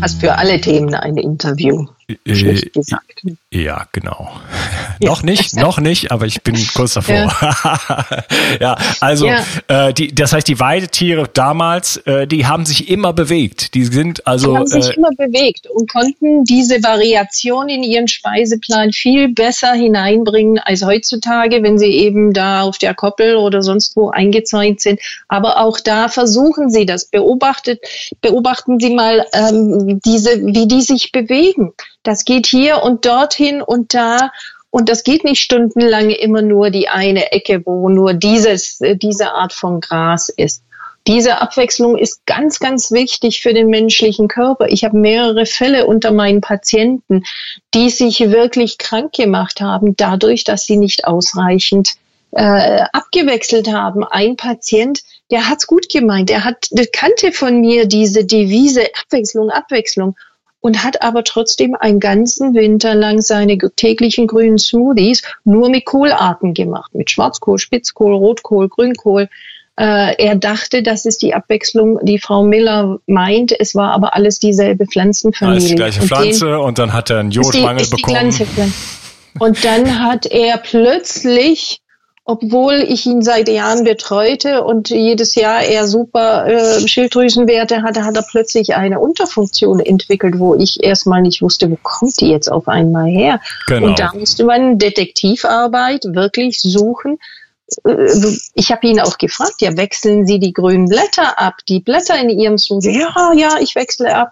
hast für alle Themen ein Interview. Äh, Schlecht gesagt. Ja, genau. Ja. noch nicht, noch nicht, aber ich bin kurz davor. Ja, ja also ja. Äh, die, das heißt, die Weidetiere damals, äh, die haben sich immer bewegt. Die sind also. Die haben sich äh, immer bewegt und konnten diese Variation in ihren Speiseplan viel besser hineinbringen als heutzutage, wenn sie eben da auf der Koppel oder sonst wo eingezäunt sind. Aber auch da versuchen sie das. Beobachtet, beobachten Sie mal ähm, diese, wie die sich bewegen. Das geht hier und dorthin und da. Und das geht nicht stundenlang immer nur die eine Ecke, wo nur dieses, äh, diese Art von Gras ist. Diese Abwechslung ist ganz, ganz wichtig für den menschlichen Körper. Ich habe mehrere Fälle unter meinen Patienten, die sich wirklich krank gemacht haben, dadurch, dass sie nicht ausreichend äh, abgewechselt haben. Ein Patient, der hat's gut gemeint, der hat, der kannte von mir diese Devise Abwechslung, Abwechslung und hat aber trotzdem einen ganzen Winter lang seine täglichen grünen Smoothies nur mit Kohlarten gemacht, mit Schwarzkohl, Spitzkohl, Rotkohl, Grünkohl. Äh, er dachte, das ist die Abwechslung, die Frau Miller meint. Es war aber alles dieselbe Pflanzenfamilie. Alles die gleiche Pflanze und, den, und dann hat er einen Jodmangel ist die, ist bekommen. Und dann hat er plötzlich obwohl ich ihn seit Jahren betreute und jedes Jahr er super äh, Schilddrüsenwerte hatte, hat er plötzlich eine Unterfunktion entwickelt, wo ich erstmal nicht wusste, wo kommt die jetzt auf einmal her? Genau. Und da musste man Detektivarbeit wirklich suchen. Äh, ich habe ihn auch gefragt, ja, wechseln Sie die grünen Blätter ab, die Blätter in Ihrem Smoothie? Ja, ja, ich wechsle ab.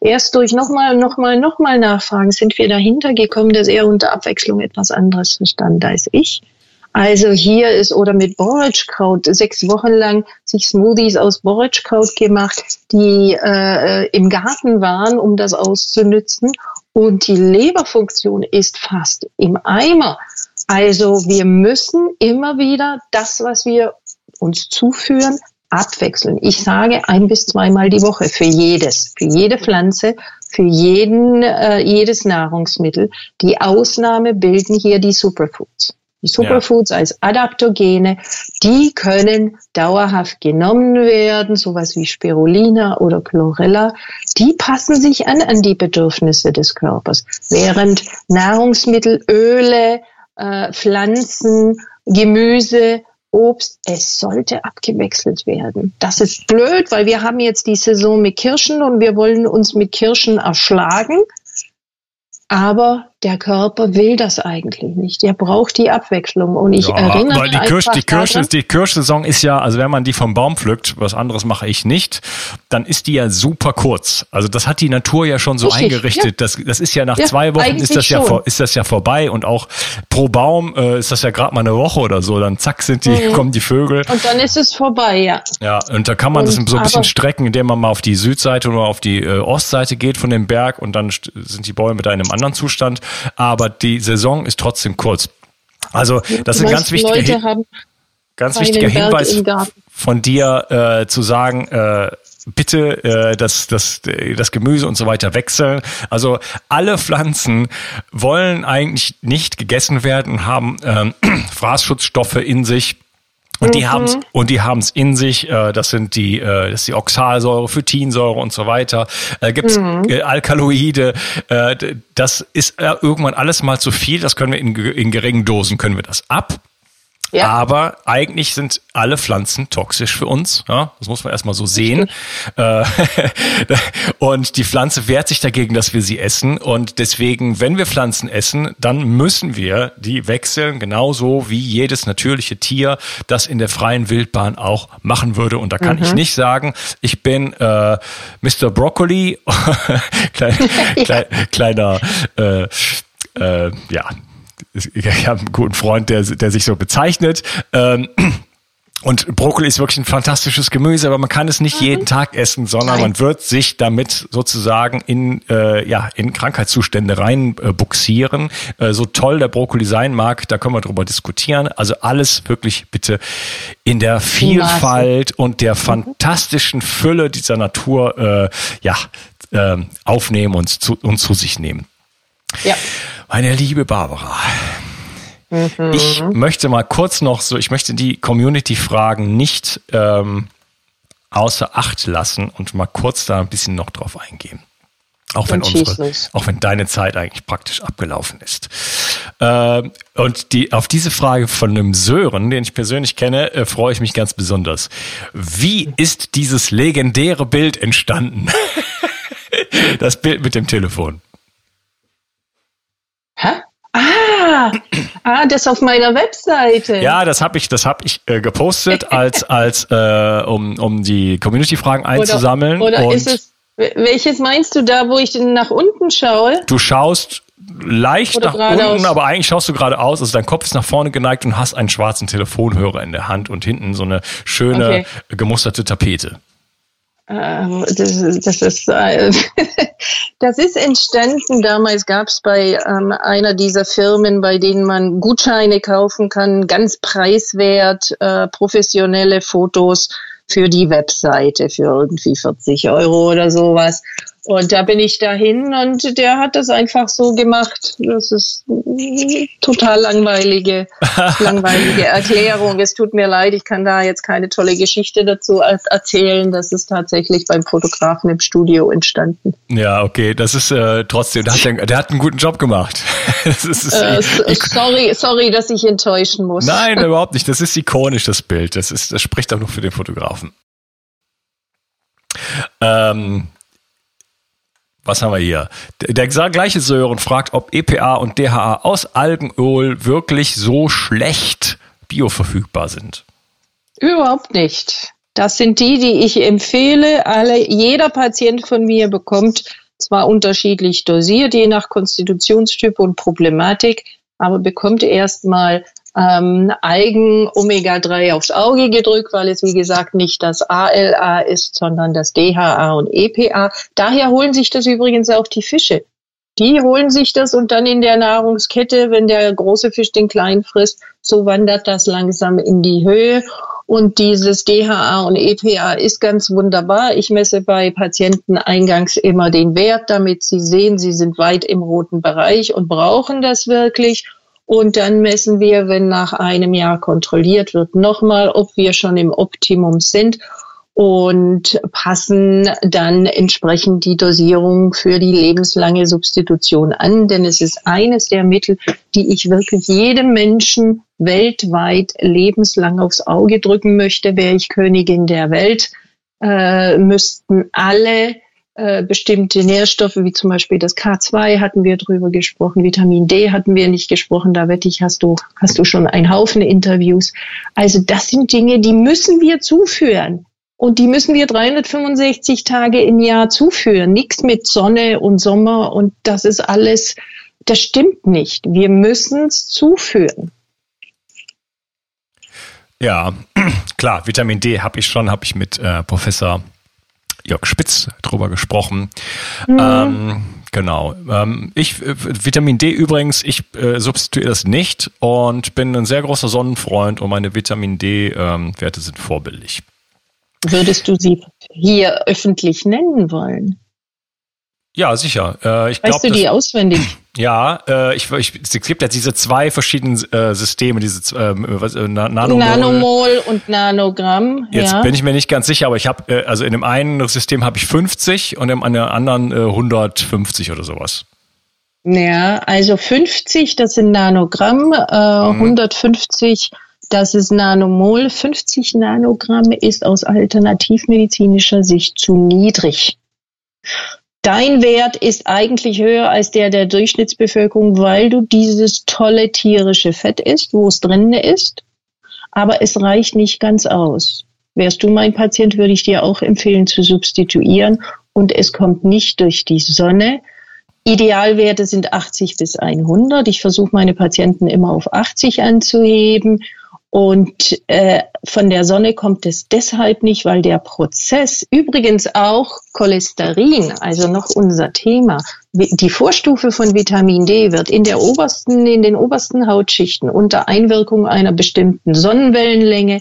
Erst durch nochmal, nochmal, nochmal nachfragen sind wir dahinter gekommen, dass er unter Abwechslung etwas anderes verstand als ich. Also hier ist oder mit Borretschkraut sechs Wochen lang sich Smoothies aus Borretschkraut gemacht, die äh, im Garten waren, um das auszunützen. Und die Leberfunktion ist fast im Eimer. Also wir müssen immer wieder das, was wir uns zuführen, abwechseln. Ich sage ein bis zweimal die Woche für jedes, für jede Pflanze, für jeden, äh, jedes Nahrungsmittel. Die Ausnahme bilden hier die Superfoods. Die Superfoods ja. als Adaptogene, die können dauerhaft genommen werden, sowas wie Spirulina oder Chlorella. Die passen sich an an die Bedürfnisse des Körpers, während Nahrungsmittel, Öle, äh, Pflanzen, Gemüse, Obst, es sollte abgewechselt werden. Das ist blöd, weil wir haben jetzt die Saison mit Kirschen und wir wollen uns mit Kirschen erschlagen. Aber der Körper will das eigentlich nicht. Der braucht die Abwechslung. Und ich ja, erinnere weil die Kirsch, die Kirsch, die Kirschsaison ist ja, also wenn man die vom Baum pflückt, was anderes mache ich nicht, dann ist die ja super kurz. Also das hat die Natur ja schon so Richtig, eingerichtet. Ja. Das, das ist ja nach ja, zwei Wochen ist das ja vor, ist das ja vorbei und auch pro Baum äh, ist das ja gerade mal eine Woche oder so. Dann zack sind die, mhm. kommen die Vögel. Und dann ist es vorbei, ja. Ja, und da kann man und, das so ein bisschen strecken, indem man mal auf die Südseite oder auf die äh, Ostseite geht von dem Berg und dann sind die Bäume da in einem anderen Zustand aber die Saison ist trotzdem kurz. Also das ist ein ganz wichtiger, ganz wichtiger Hinweis von dir äh, zu sagen, äh, bitte äh, das, das, das Gemüse und so weiter wechseln. Also alle Pflanzen wollen eigentlich nicht gegessen werden und haben ähm, Fraßschutzstoffe in sich und die mhm. haben und die haben es in sich. Äh, das sind die, äh, das ist die Oxalsäure, Phytinsäure und so weiter. Äh, Gibt es mhm. äh, Alkaloide? Äh, das ist äh, irgendwann alles mal zu viel. Das können wir in, in geringen Dosen können wir das ab. Ja. Aber eigentlich sind alle Pflanzen toxisch für uns. Ja? Das muss man erstmal so sehen. Äh, und die Pflanze wehrt sich dagegen, dass wir sie essen. Und deswegen, wenn wir Pflanzen essen, dann müssen wir die wechseln, genauso wie jedes natürliche Tier das in der freien Wildbahn auch machen würde. Und da kann mhm. ich nicht sagen, ich bin äh, Mr. Broccoli, kleiner, kleiner äh, äh, ja, ich habe einen guten Freund, der, der sich so bezeichnet. Ähm, und Brokkoli ist wirklich ein fantastisches Gemüse, aber man kann es nicht mhm. jeden Tag essen, sondern Nein. man wird sich damit sozusagen in, äh, ja, in Krankheitszustände reinbuxieren. Äh, äh, so toll der Brokkoli sein mag, da können wir drüber diskutieren. Also alles wirklich bitte in der Vielfalt und der fantastischen Fülle dieser Natur äh, ja, äh, aufnehmen und zu, und zu sich nehmen. Ja. Meine liebe Barbara, mhm. ich möchte mal kurz noch so, ich möchte die Community-Fragen nicht ähm, außer Acht lassen und mal kurz da ein bisschen noch drauf eingehen. Auch wenn, unsere, auch wenn deine Zeit eigentlich praktisch abgelaufen ist. Ähm, und die, auf diese Frage von einem Sören, den ich persönlich kenne, äh, freue ich mich ganz besonders. Wie ist dieses legendäre Bild entstanden? das Bild mit dem Telefon. Ah, ah, das auf meiner Webseite. Ja, das habe ich, das habe ich äh, gepostet als als äh, um um die Community-Fragen einzusammeln. Oder, oder ist es welches meinst du da, wo ich nach unten schaue? Du schaust leicht oder nach unten, aber eigentlich schaust du geradeaus. Also dein Kopf ist nach vorne geneigt und hast einen schwarzen Telefonhörer in der Hand und hinten so eine schöne okay. gemusterte Tapete. Das, das, ist, äh, das ist entstanden. Damals gab es bei ähm, einer dieser Firmen, bei denen man Gutscheine kaufen kann, ganz preiswert äh, professionelle Fotos für die Webseite für irgendwie 40 Euro oder sowas. Und da bin ich dahin und der hat das einfach so gemacht. Das ist total langweilige, langweilige Erklärung. Es tut mir leid, ich kann da jetzt keine tolle Geschichte dazu erzählen. Das ist tatsächlich beim Fotografen im Studio entstanden. Ja, okay, das ist äh, trotzdem, der hat, der, der hat einen guten Job gemacht. das ist, äh, ich, sorry, sorry, dass ich enttäuschen muss. Nein, überhaupt nicht. Das ist ikonisch, das Bild. Das ist, das spricht auch nur für den Fotografen. Ähm, was haben wir hier? Der gleiche Sören fragt, ob EPA und DHA aus Algenöl wirklich so schlecht bioverfügbar sind. Überhaupt nicht. Das sind die, die ich empfehle. Alle, jeder Patient von mir bekommt zwar unterschiedlich dosiert, je nach Konstitutionstyp und Problematik, aber bekommt erstmal ähm, Eigen-Omega-3 aufs Auge gedrückt, weil es wie gesagt nicht das ALA ist, sondern das DHA und EPA. Daher holen sich das übrigens auch die Fische. Die holen sich das und dann in der Nahrungskette, wenn der große Fisch den kleinen frisst, so wandert das langsam in die Höhe. Und dieses DHA und EPA ist ganz wunderbar. Ich messe bei Patienten eingangs immer den Wert, damit sie sehen, sie sind weit im roten Bereich und brauchen das wirklich. Und dann messen wir, wenn nach einem Jahr kontrolliert wird, nochmal, ob wir schon im Optimum sind und passen dann entsprechend die Dosierung für die lebenslange Substitution an. Denn es ist eines der Mittel, die ich wirklich jedem Menschen weltweit lebenslang aufs Auge drücken möchte. Wäre ich Königin der Welt, äh, müssten alle äh, bestimmte Nährstoffe, wie zum Beispiel das K2 hatten wir drüber gesprochen, Vitamin D hatten wir nicht gesprochen, da wette ich, hast du, hast du schon einen Haufen Interviews. Also das sind Dinge, die müssen wir zuführen. Und die müssen wir 365 Tage im Jahr zuführen. Nichts mit Sonne und Sommer und das ist alles, das stimmt nicht. Wir müssen es zuführen. Ja, klar, Vitamin D habe ich schon, habe ich mit äh, Professor Jörg Spitz drüber gesprochen. Mhm. Ähm, genau. Ähm, ich, äh, Vitamin D übrigens, ich äh, substituiere das nicht und bin ein sehr großer Sonnenfreund und meine Vitamin D-Werte ähm, sind vorbildlich. Würdest du sie hier öffentlich nennen wollen? Ja, sicher. Äh, ich weißt glaub, du die auswendig? Ja, äh, ich, ich, es gibt ja diese zwei verschiedenen äh, Systeme, diese äh, was, äh, Nanomol. Nanomol und Nanogramm. Jetzt ja. bin ich mir nicht ganz sicher, aber ich habe, äh, also in dem einen System habe ich 50 und in dem anderen äh, 150 oder sowas. Ja, also 50, das sind Nanogramm, äh, mhm. 150 das ist Nanomol. 50 Nanogramm ist aus alternativmedizinischer Sicht zu niedrig. Dein Wert ist eigentlich höher als der der Durchschnittsbevölkerung, weil du dieses tolle tierische Fett isst, wo es drin ist. Aber es reicht nicht ganz aus. Wärst du mein Patient, würde ich dir auch empfehlen zu substituieren. Und es kommt nicht durch die Sonne. Idealwerte sind 80 bis 100. Ich versuche meine Patienten immer auf 80 anzuheben und äh, von der Sonne kommt es deshalb nicht, weil der Prozess, übrigens auch Cholesterin, also noch unser Thema, die Vorstufe von Vitamin D wird in der obersten, in den obersten Hautschichten unter Einwirkung einer bestimmten Sonnenwellenlänge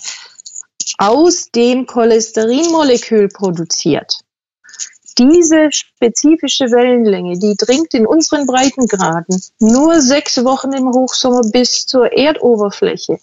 aus dem Cholesterinmolekül produziert. Diese spezifische Wellenlänge, die dringt in unseren Breitengraden nur sechs Wochen im Hochsommer bis zur Erdoberfläche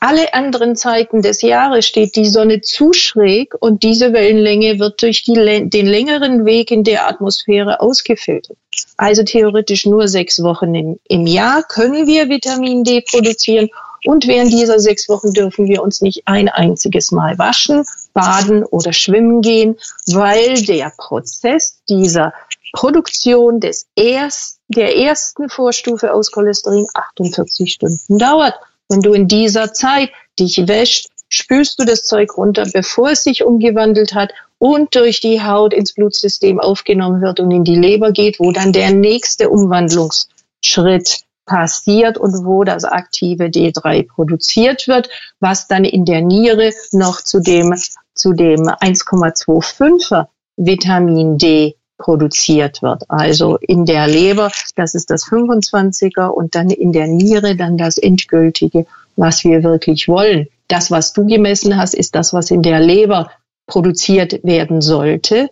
alle anderen Zeiten des Jahres steht die Sonne zu schräg und diese Wellenlänge wird durch die, den längeren Weg in der Atmosphäre ausgefiltert. Also theoretisch nur sechs Wochen im, im Jahr können wir Vitamin D produzieren und während dieser sechs Wochen dürfen wir uns nicht ein einziges Mal waschen, baden oder schwimmen gehen, weil der Prozess dieser Produktion des erst, der ersten Vorstufe aus Cholesterin 48 Stunden dauert. Wenn du in dieser Zeit dich wäscht, spülst du das Zeug runter, bevor es sich umgewandelt hat und durch die Haut ins Blutsystem aufgenommen wird und in die Leber geht, wo dann der nächste Umwandlungsschritt passiert und wo das aktive D3 produziert wird, was dann in der Niere noch zu dem, zu dem 1,25er Vitamin D produziert wird. Also in der Leber, das ist das 25er und dann in der Niere dann das endgültige, was wir wirklich wollen. Das, was du gemessen hast, ist das, was in der Leber produziert werden sollte.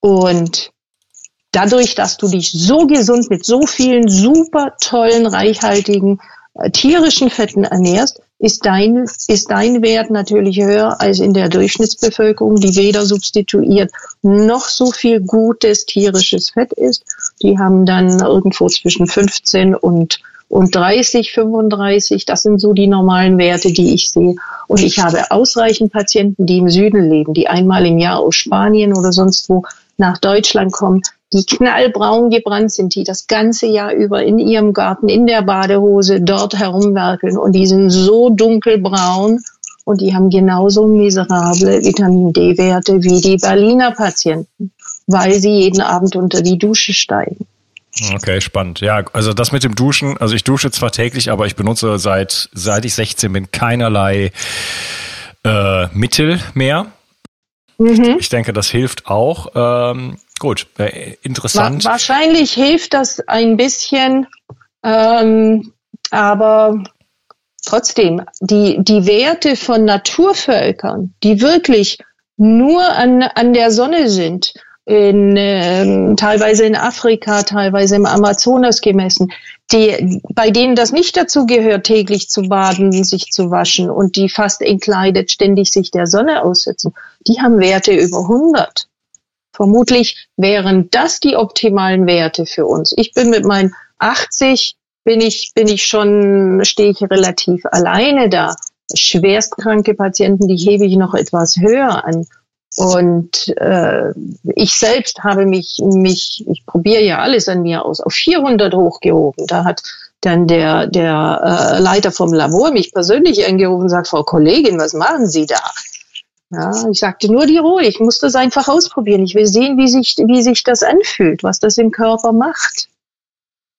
Und dadurch, dass du dich so gesund mit so vielen super tollen, reichhaltigen äh, tierischen Fetten ernährst, ist dein, ist dein Wert natürlich höher als in der Durchschnittsbevölkerung, die weder substituiert noch so viel gutes tierisches Fett ist. Die haben dann irgendwo zwischen 15 und und 30, 35, das sind so die normalen Werte, die ich sehe. Und ich habe ausreichend Patienten, die im Süden leben, die einmal im Jahr aus Spanien oder sonst wo nach Deutschland kommen, die knallbraun gebrannt sind, die das ganze Jahr über in ihrem Garten, in der Badehose dort herumwerkeln und die sind so dunkelbraun und die haben genauso miserable Vitamin D-Werte wie die Berliner Patienten, weil sie jeden Abend unter die Dusche steigen. Okay, spannend. Ja, also das mit dem Duschen, also ich dusche zwar täglich, aber ich benutze seit, seit ich 16 bin keinerlei äh, Mittel mehr. Mhm. Ich denke, das hilft auch. Ähm, gut, äh, interessant. Wa wahrscheinlich hilft das ein bisschen, ähm, aber trotzdem, die, die Werte von Naturvölkern, die wirklich nur an, an der Sonne sind, in, äh, teilweise in Afrika, teilweise im Amazonas gemessen, die, bei denen das nicht dazu gehört, täglich zu baden, sich zu waschen und die fast entkleidet ständig sich der Sonne aussetzen, die haben Werte über 100. Vermutlich wären das die optimalen Werte für uns. Ich bin mit meinen 80 bin ich, bin ich schon, stehe ich relativ alleine da. Schwerstkranke Patienten, die hebe ich noch etwas höher an. Und äh, ich selbst habe mich, mich, ich probiere ja alles an mir aus, auf 400 hochgehoben. Da hat dann der, der äh, Leiter vom Labor mich persönlich angerufen und sagt, Frau Kollegin, was machen Sie da? Ja, ich sagte nur die Ruhe, ich muss das einfach ausprobieren. Ich will sehen, wie sich, wie sich das anfühlt, was das im Körper macht.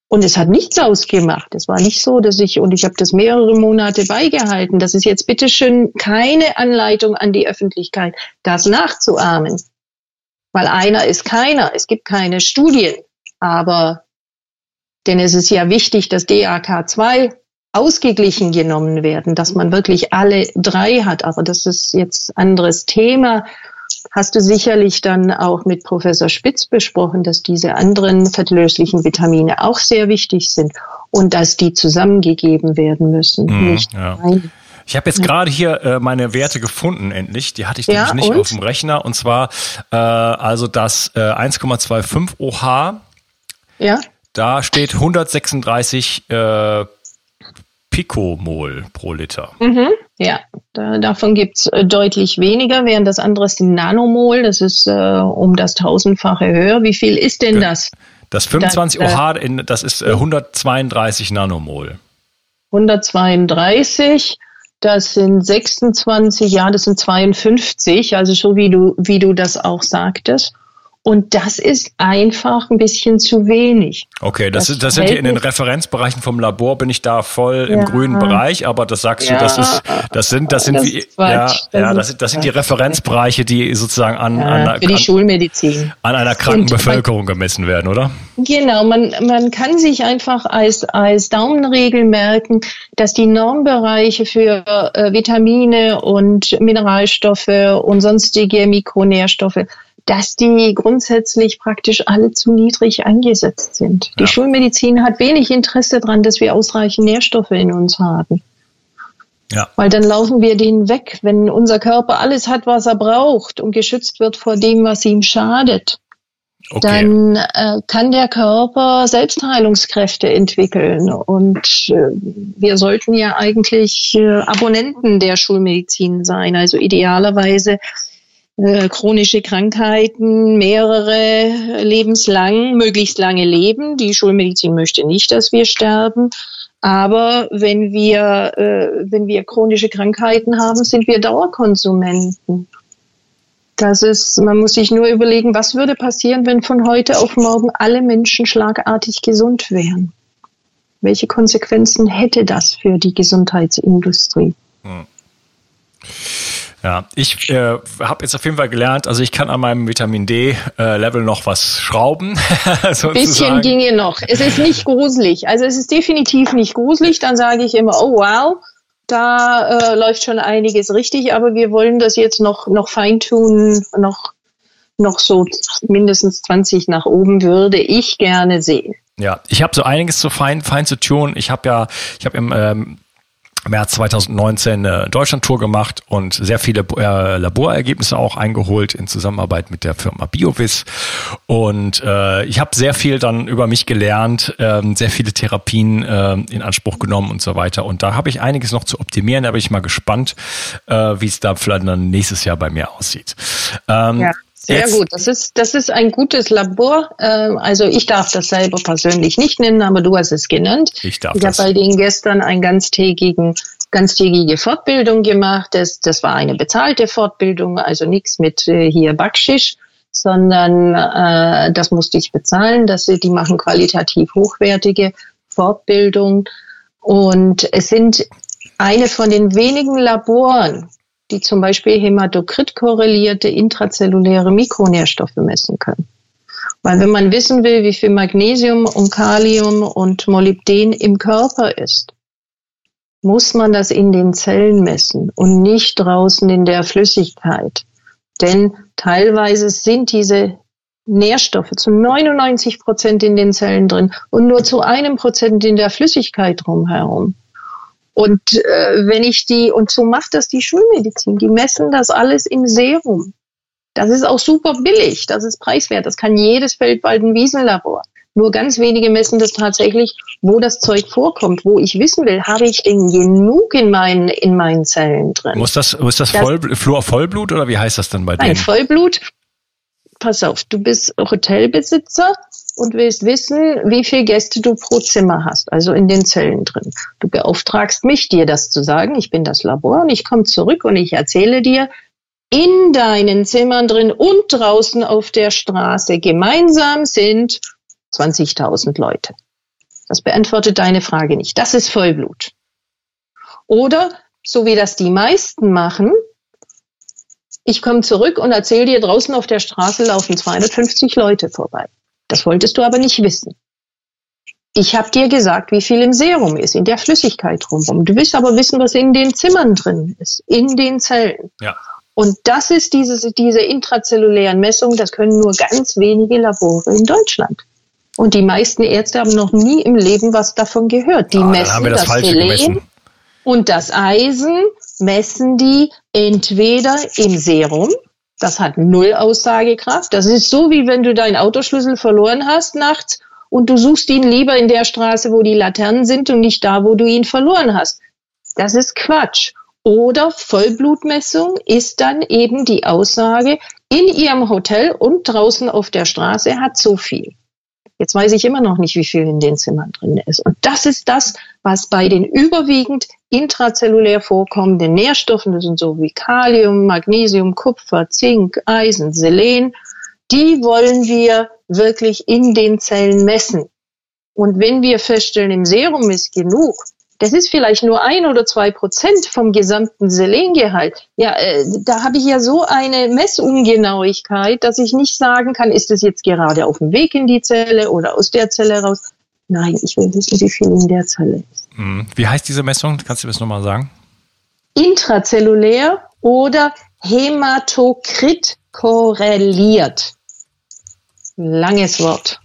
Und es hat nichts ausgemacht. Es war nicht so, dass ich, und ich habe das mehrere Monate beigehalten, das ist jetzt bitteschön keine Anleitung an die Öffentlichkeit, das nachzuahmen. Weil einer ist keiner. Es gibt keine Studien. Aber, denn es ist ja wichtig, dass DAK2 ausgeglichen genommen werden, dass man wirklich alle drei hat. Aber das ist jetzt anderes Thema hast du sicherlich dann auch mit Professor Spitz besprochen, dass diese anderen fettlöslichen Vitamine auch sehr wichtig sind und dass die zusammengegeben werden müssen. Mm, nicht ja. Ich habe jetzt gerade hier äh, meine Werte gefunden, endlich. Die hatte ich nämlich ja, nicht und? auf dem Rechner. Und zwar äh, also das äh, 1,25 OH. Ja. Da steht 136 äh, Picomol pro Liter. Mhm, ja, da, davon gibt's äh, deutlich weniger, während das andere ist Nanomol, das ist äh, um das tausendfache höher. Wie viel ist denn das? Das 25 das, OH, in, das ist äh, 132 Nanomol. 132, das sind 26, ja, das sind 52, also so wie du, wie du das auch sagtest. Und das ist einfach ein bisschen zu wenig. Okay, das, das, ist, das sind hier in den Referenzbereichen vom Labor bin ich da voll ja. im grünen Bereich, aber das sagst ja. du, das ist, das sind, das sind das wie, ja, ja, das sind, das sind die Referenzbereiche, die sozusagen an, an, für die an, Schulmedizin. an einer kranken Und Bevölkerung gemessen werden, oder? Genau, man, man kann sich einfach als, als Daumenregel merken, dass die Normbereiche für äh, Vitamine und Mineralstoffe und sonstige Mikronährstoffe dass die grundsätzlich praktisch alle zu niedrig eingesetzt sind. Die Schulmedizin hat wenig Interesse daran, dass wir ausreichend Nährstoffe in uns haben. Ja. Weil dann laufen wir denen weg, wenn unser Körper alles hat, was er braucht und geschützt wird vor dem, was ihm schadet. Okay. Dann äh, kann der Körper Selbstheilungskräfte entwickeln. Und äh, wir sollten ja eigentlich äh, Abonnenten der Schulmedizin sein. Also idealerweise chronische Krankheiten, mehrere lebenslang, möglichst lange leben. Die Schulmedizin möchte nicht, dass wir sterben. Aber wenn wir, äh, wenn wir chronische Krankheiten haben, sind wir Dauerkonsumenten. Das ist, man muss sich nur überlegen, was würde passieren, wenn von heute auf morgen alle Menschen schlagartig gesund wären? Welche Konsequenzen hätte das für die Gesundheitsindustrie? Hm. Ja, ich äh, habe jetzt auf jeden Fall gelernt, also ich kann an meinem Vitamin D-Level äh, noch was schrauben. Ein bisschen ginge noch. Es ist nicht gruselig. Also es ist definitiv nicht gruselig. Dann sage ich immer, oh wow, da äh, läuft schon einiges richtig, aber wir wollen das jetzt noch, noch feintunen, noch, noch so mindestens 20 nach oben würde ich gerne sehen. Ja, ich habe so einiges zu fein, fein zu tun. Ich habe ja, ich habe im ähm, März 2019 eine Deutschland-Tour gemacht und sehr viele äh, Laborergebnisse auch eingeholt in Zusammenarbeit mit der Firma BioVis. Und äh, ich habe sehr viel dann über mich gelernt, äh, sehr viele Therapien äh, in Anspruch genommen und so weiter. Und da habe ich einiges noch zu optimieren. Da bin ich mal gespannt, äh, wie es da vielleicht dann nächstes Jahr bei mir aussieht. Ähm, ja. Sehr Jetzt. gut. Das ist, das ist ein gutes Labor. Ähm, also ich darf das selber persönlich nicht nennen, aber du hast es genannt. Ich darf Ich habe bei denen gestern ein ganztägigen ganztägige Fortbildung gemacht. Das, das war eine bezahlte Fortbildung, also nichts mit äh, hier Backschisch, sondern äh, das musste ich bezahlen. Das, die machen qualitativ hochwertige Fortbildung. Und es sind eine von den wenigen Laboren, die zum Beispiel Hämatokrit-korrelierte intrazelluläre Mikronährstoffe messen können. Weil wenn man wissen will, wie viel Magnesium und Kalium und Molybden im Körper ist, muss man das in den Zellen messen und nicht draußen in der Flüssigkeit. Denn teilweise sind diese Nährstoffe zu 99 Prozent in den Zellen drin und nur zu einem Prozent in der Flüssigkeit drumherum. Und äh, wenn ich die, und so macht das die Schulmedizin, die messen das alles im Serum. Das ist auch super billig, das ist preiswert, das kann jedes Feldwald- Wiesenlabor. Nur ganz wenige messen das tatsächlich, wo das Zeug vorkommt, wo ich wissen will, habe ich denn genug in meinen, in meinen Zellen drin. Muss das, muss das, das Voll, Fluor Vollblut oder wie heißt das dann bei dir? Nein, Vollblut. Pass auf, du bist Hotelbesitzer und willst wissen, wie viele Gäste du pro Zimmer hast, also in den Zellen drin. Du beauftragst mich, dir das zu sagen. Ich bin das Labor und ich komme zurück und ich erzähle dir, in deinen Zimmern drin und draußen auf der Straße gemeinsam sind 20.000 Leute. Das beantwortet deine Frage nicht. Das ist Vollblut. Oder, so wie das die meisten machen, ich komme zurück und erzähle dir, draußen auf der Straße laufen 250 Leute vorbei. Das wolltest du aber nicht wissen. Ich habe dir gesagt, wie viel im Serum ist, in der Flüssigkeit drumherum. Du willst aber wissen, was in den Zimmern drin ist, in den Zellen. Ja. Und das ist diese, diese intrazellulären Messungen, das können nur ganz wenige Labore in Deutschland. Und die meisten Ärzte haben noch nie im Leben was davon gehört. Die ah, messen das, das Selen und das Eisen messen die entweder im Serum, das hat null Aussagekraft. Das ist so, wie wenn du deinen Autoschlüssel verloren hast nachts und du suchst ihn lieber in der Straße, wo die Laternen sind und nicht da, wo du ihn verloren hast. Das ist Quatsch. Oder Vollblutmessung ist dann eben die Aussage, in ihrem Hotel und draußen auf der Straße hat so viel. Jetzt weiß ich immer noch nicht, wie viel in den Zimmern drin ist. Und das ist das, was bei den überwiegend intrazellulär vorkommenden Nährstoffen, das sind so wie Kalium, Magnesium, Kupfer, Zink, Eisen, Selen, die wollen wir wirklich in den Zellen messen. Und wenn wir feststellen, im Serum ist genug, das ist vielleicht nur ein oder zwei Prozent vom gesamten Selengehalt. Ja, äh, da habe ich ja so eine Messungenauigkeit, dass ich nicht sagen kann, ist es jetzt gerade auf dem Weg in die Zelle oder aus der Zelle raus. Nein, ich will wissen, wie viel in der Zelle ist. Mhm. Wie heißt diese Messung? Kannst du das nochmal sagen? Intrazellulär oder Hämatokrit korreliert. Langes Wort.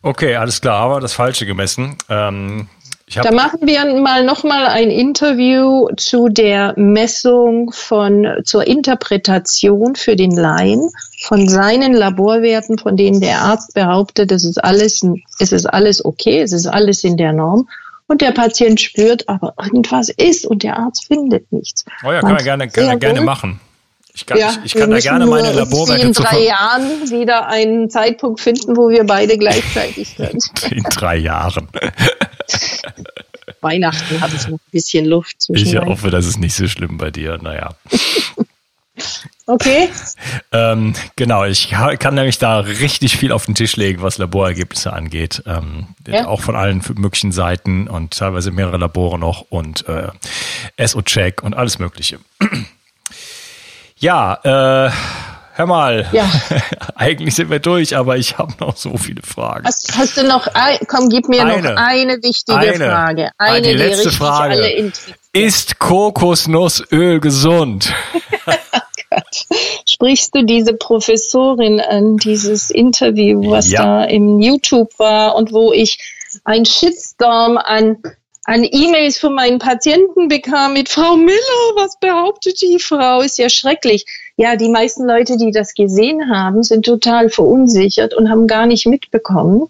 Okay, alles klar, aber das Falsche gemessen. Ähm, da machen wir mal nochmal ein Interview zu der Messung von, zur Interpretation für den Laien von seinen Laborwerten, von denen der Arzt behauptet, es ist alles, es ist alles okay, es ist alles in der Norm. Und der Patient spürt, aber irgendwas ist und der Arzt findet nichts. Oh ja, kann er gerne, kann er gerne machen. Ich kann, ja, ich, ich kann da gerne meine Laborwerte in drei Jahren wieder einen Zeitpunkt finden, wo wir beide gleichzeitig sind. In drei Jahren. Weihnachten habe ich noch ein bisschen Luft zwischen. Ich hoffe, das ist nicht so schlimm bei dir. Naja. Okay. Ähm, genau, ich kann nämlich da richtig viel auf den Tisch legen, was Laborergebnisse angeht. Ähm, ja. Auch von allen möglichen Seiten und teilweise mehrere Labore noch und äh, SO-Check und alles Mögliche. ja, äh, hör mal, ja. eigentlich sind wir durch, aber ich habe noch so viele Fragen. Hast, hast du noch, komm, gib mir eine, noch eine wichtige eine, Frage. Eine, die, die letzte Frage. Ist Kokosnussöl gesund? Sprichst du diese Professorin an, dieses Interview, was ja. da im YouTube war und wo ich ein Shitstorm an an E-Mails von meinen Patienten bekam mit Frau Miller, was behauptet die Frau? Ist ja schrecklich. Ja, die meisten Leute, die das gesehen haben, sind total verunsichert und haben gar nicht mitbekommen,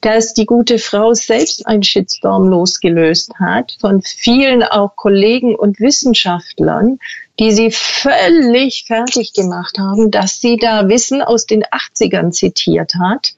dass die gute Frau selbst einen Shitstorm losgelöst hat von vielen auch Kollegen und Wissenschaftlern, die sie völlig fertig gemacht haben, dass sie da Wissen aus den 80ern zitiert hat.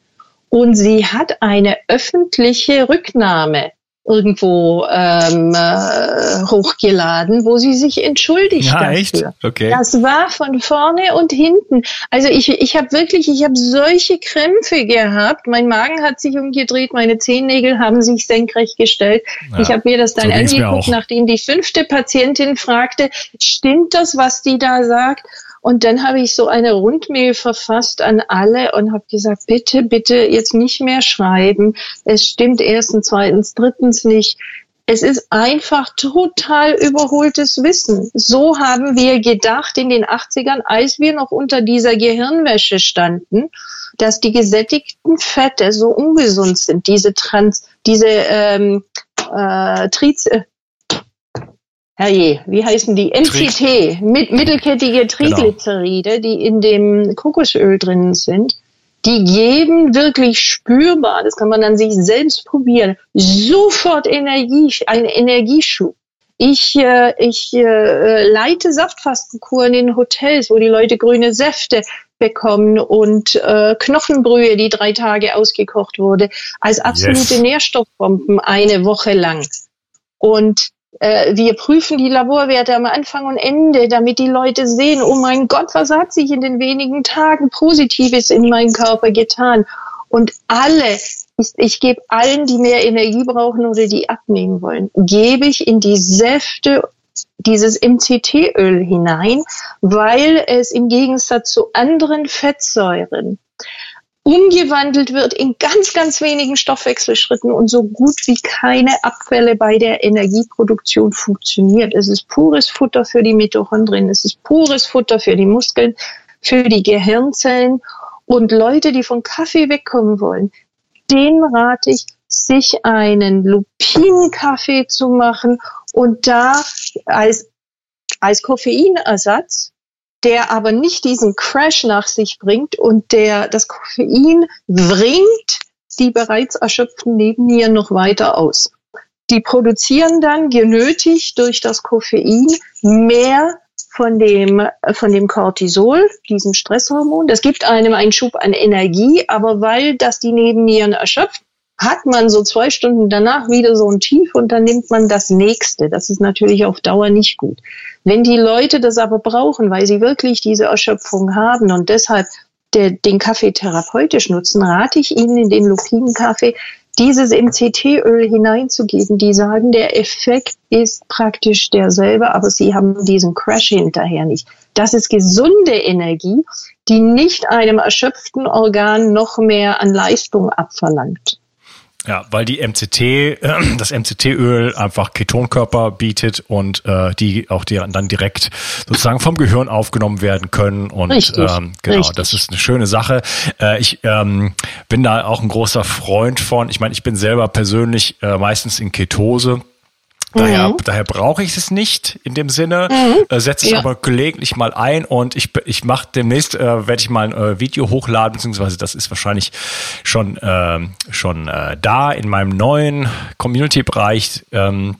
Und sie hat eine öffentliche Rücknahme irgendwo ähm, äh, hochgeladen, wo sie sich entschuldigt ja, dafür. Echt? Okay. Das war von vorne und hinten. Also ich, ich habe wirklich, ich habe solche Krämpfe gehabt. Mein Magen hat sich umgedreht, meine Zehennägel haben sich senkrecht gestellt. Ja, ich habe mir das dann so angeguckt, nachdem die fünfte Patientin fragte, stimmt das, was die da sagt? Und dann habe ich so eine Rundmail verfasst an alle und habe gesagt, bitte, bitte jetzt nicht mehr schreiben. Es stimmt erstens, zweitens, drittens nicht. Es ist einfach total überholtes Wissen. So haben wir gedacht in den 80ern, als wir noch unter dieser Gehirnwäsche standen, dass die gesättigten Fette so ungesund sind. Diese Trans, diese ähm, äh, Triz, herrje, wie heißen die? MCT, mit, mittelkettige genau. Triglyceride, genau. die in dem Kokosöl drin sind. die geben wirklich spürbar, das kann man dann sich selbst probieren, sofort Energie, einen Energieschub. Ich, äh, ich äh, leite Saftfastenkuren in Hotels, wo die Leute grüne Säfte bekommen und äh, Knochenbrühe, die drei Tage ausgekocht wurde, als absolute yes. Nährstoffbomben eine Woche lang. Und wir prüfen die Laborwerte am Anfang und Ende, damit die Leute sehen, oh mein Gott, was hat sich in den wenigen Tagen Positives in meinem Körper getan? Und alle, ich, ich gebe allen, die mehr Energie brauchen oder die abnehmen wollen, gebe ich in die Säfte dieses MCT-Öl hinein, weil es im Gegensatz zu anderen Fettsäuren umgewandelt wird in ganz, ganz wenigen Stoffwechselschritten und so gut wie keine Abfälle bei der Energieproduktion funktioniert. Es ist pures Futter für die Mitochondrien, es ist pures Futter für die Muskeln, für die Gehirnzellen. Und Leute, die von Kaffee wegkommen wollen, denen rate ich, sich einen Lupinenkaffee zu machen und da als, als Koffeinersatz der aber nicht diesen Crash nach sich bringt und der das Koffein bringt die bereits erschöpften Nebennieren noch weiter aus. Die produzieren dann genötigt durch das Koffein mehr von dem, von dem Cortisol, diesem Stresshormon. Das gibt einem einen Schub an Energie, aber weil das die Nebennieren erschöpft, hat man so zwei Stunden danach wieder so ein Tief und dann nimmt man das nächste. Das ist natürlich auf Dauer nicht gut. Wenn die Leute das aber brauchen, weil sie wirklich diese Erschöpfung haben und deshalb der, den Kaffee therapeutisch nutzen, rate ich ihnen in den Lupinenkaffee dieses MCT-Öl hineinzugeben. Die sagen, der Effekt ist praktisch derselbe, aber sie haben diesen Crash hinterher nicht. Das ist gesunde Energie, die nicht einem erschöpften Organ noch mehr an Leistung abverlangt. Ja, weil die MCT, das MCT-Öl einfach Ketonkörper bietet und äh, die auch die dann direkt sozusagen vom Gehirn aufgenommen werden können. Und richtig, ähm, genau, richtig. das ist eine schöne Sache. Äh, ich ähm, bin da auch ein großer Freund von. Ich meine, ich bin selber persönlich äh, meistens in Ketose. Daher, mhm. daher brauche ich es nicht in dem Sinne, mhm. äh, setze ich ja. aber gelegentlich mal ein und ich, ich mache demnächst, äh, werde ich mal ein äh, Video hochladen, beziehungsweise das ist wahrscheinlich schon, äh, schon äh, da in meinem neuen Community-Bereich. Ähm,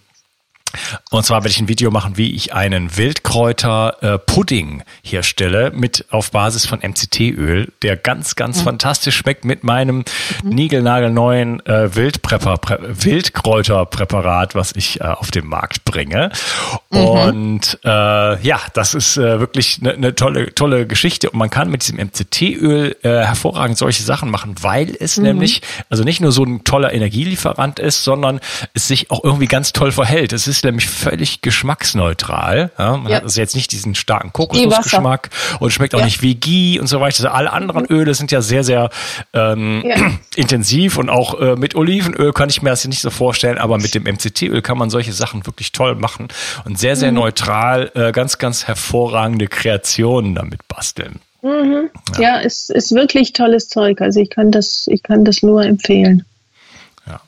und zwar werde ich ein Video machen, wie ich einen Wildkräuter-Pudding herstelle mit auf Basis von MCT-Öl, der ganz, ganz mhm. fantastisch schmeckt mit meinem mhm. niegelnagelneuen äh, Wildkräuterpräparat, was ich äh, auf den Markt bringe. Mhm. Und äh, ja, das ist äh, wirklich eine ne tolle, tolle Geschichte. Und man kann mit diesem MCT-Öl äh, hervorragend solche Sachen machen, weil es mhm. nämlich also nicht nur so ein toller Energielieferant ist, sondern es sich auch irgendwie ganz toll verhält. Es ist nämlich völlig geschmacksneutral. Ja, man ja. hat also jetzt nicht diesen starken Kokosnussgeschmack und schmeckt auch ja. nicht wie Ghee und so weiter. Also alle anderen mhm. Öle sind ja sehr, sehr ähm, intensiv und auch äh, mit Olivenöl kann ich mir das nicht so vorstellen, aber mit dem MCT-Öl kann man solche Sachen wirklich toll machen und sehr, sehr mhm. neutral, äh, ganz, ganz hervorragende Kreationen damit basteln. Mhm. Ja, ja ist, ist wirklich tolles Zeug. Also ich kann das, ich kann das nur empfehlen. Ja.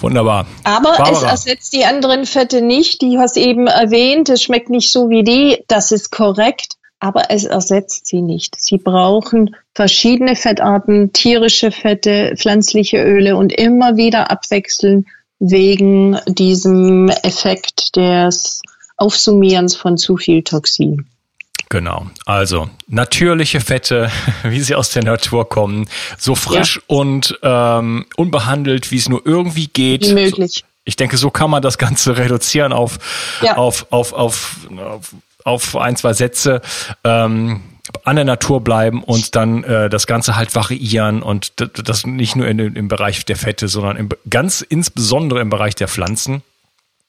Wunderbar. Aber Barbara. es ersetzt die anderen Fette nicht. Die hast eben erwähnt, es schmeckt nicht so wie die. Das ist korrekt. Aber es ersetzt sie nicht. Sie brauchen verschiedene Fettarten, tierische Fette, pflanzliche Öle und immer wieder abwechseln wegen diesem Effekt des Aufsummierens von zu viel Toxin. Genau. Also natürliche Fette, wie sie aus der Natur kommen, so frisch ja. und ähm, unbehandelt, wie es nur irgendwie geht. Wie möglich. Ich denke, so kann man das Ganze reduzieren auf, ja. auf, auf, auf, auf, auf ein, zwei Sätze. Ähm, an der Natur bleiben und dann äh, das Ganze halt variieren und das nicht nur in, im Bereich der Fette, sondern im, ganz insbesondere im Bereich der Pflanzen.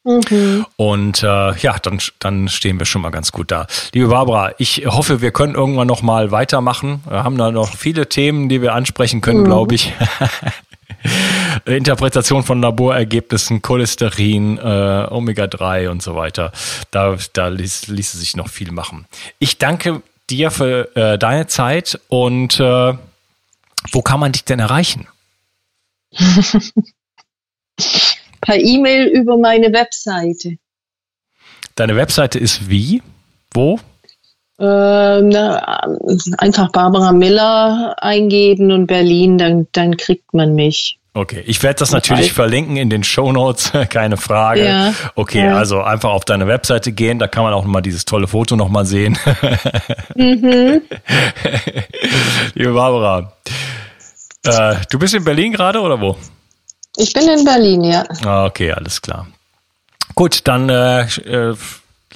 Mhm. Und äh, ja, dann, dann stehen wir schon mal ganz gut da. Liebe Barbara, ich hoffe, wir können irgendwann noch mal weitermachen. Wir haben da noch viele Themen, die wir ansprechen können, mhm. glaube ich. Interpretation von Laborergebnissen, Cholesterin, äh, Omega-3 und so weiter. Da, da ließ, ließe sich noch viel machen. Ich danke dir für äh, deine Zeit und äh, wo kann man dich denn erreichen? per E-Mail über meine Webseite. Deine Webseite ist wie? Wo? Ähm, einfach Barbara Miller eingeben und Berlin, dann, dann kriegt man mich. Okay, ich werde das natürlich verlinken in den Show Notes, keine Frage. Ja, okay, ja. also einfach auf deine Webseite gehen, da kann man auch mal dieses tolle Foto nochmal sehen. Mhm. Liebe Barbara, äh, du bist in Berlin gerade oder wo? Ich bin in Berlin, ja. Ah, okay, alles klar. Gut, dann äh, äh,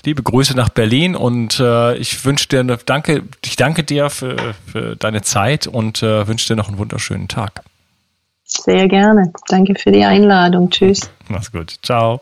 liebe Grüße nach Berlin und äh, ich wünsche dir danke, ich danke dir für, für deine Zeit und äh, wünsche dir noch einen wunderschönen Tag. Sehr gerne. Danke für die Einladung. Tschüss. Mach's gut. Ciao.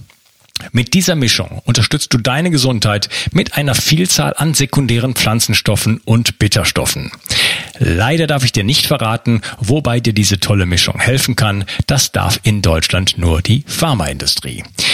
Mit dieser Mischung unterstützt du deine Gesundheit mit einer Vielzahl an sekundären Pflanzenstoffen und Bitterstoffen. Leider darf ich dir nicht verraten, wobei dir diese tolle Mischung helfen kann. Das darf in Deutschland nur die Pharmaindustrie.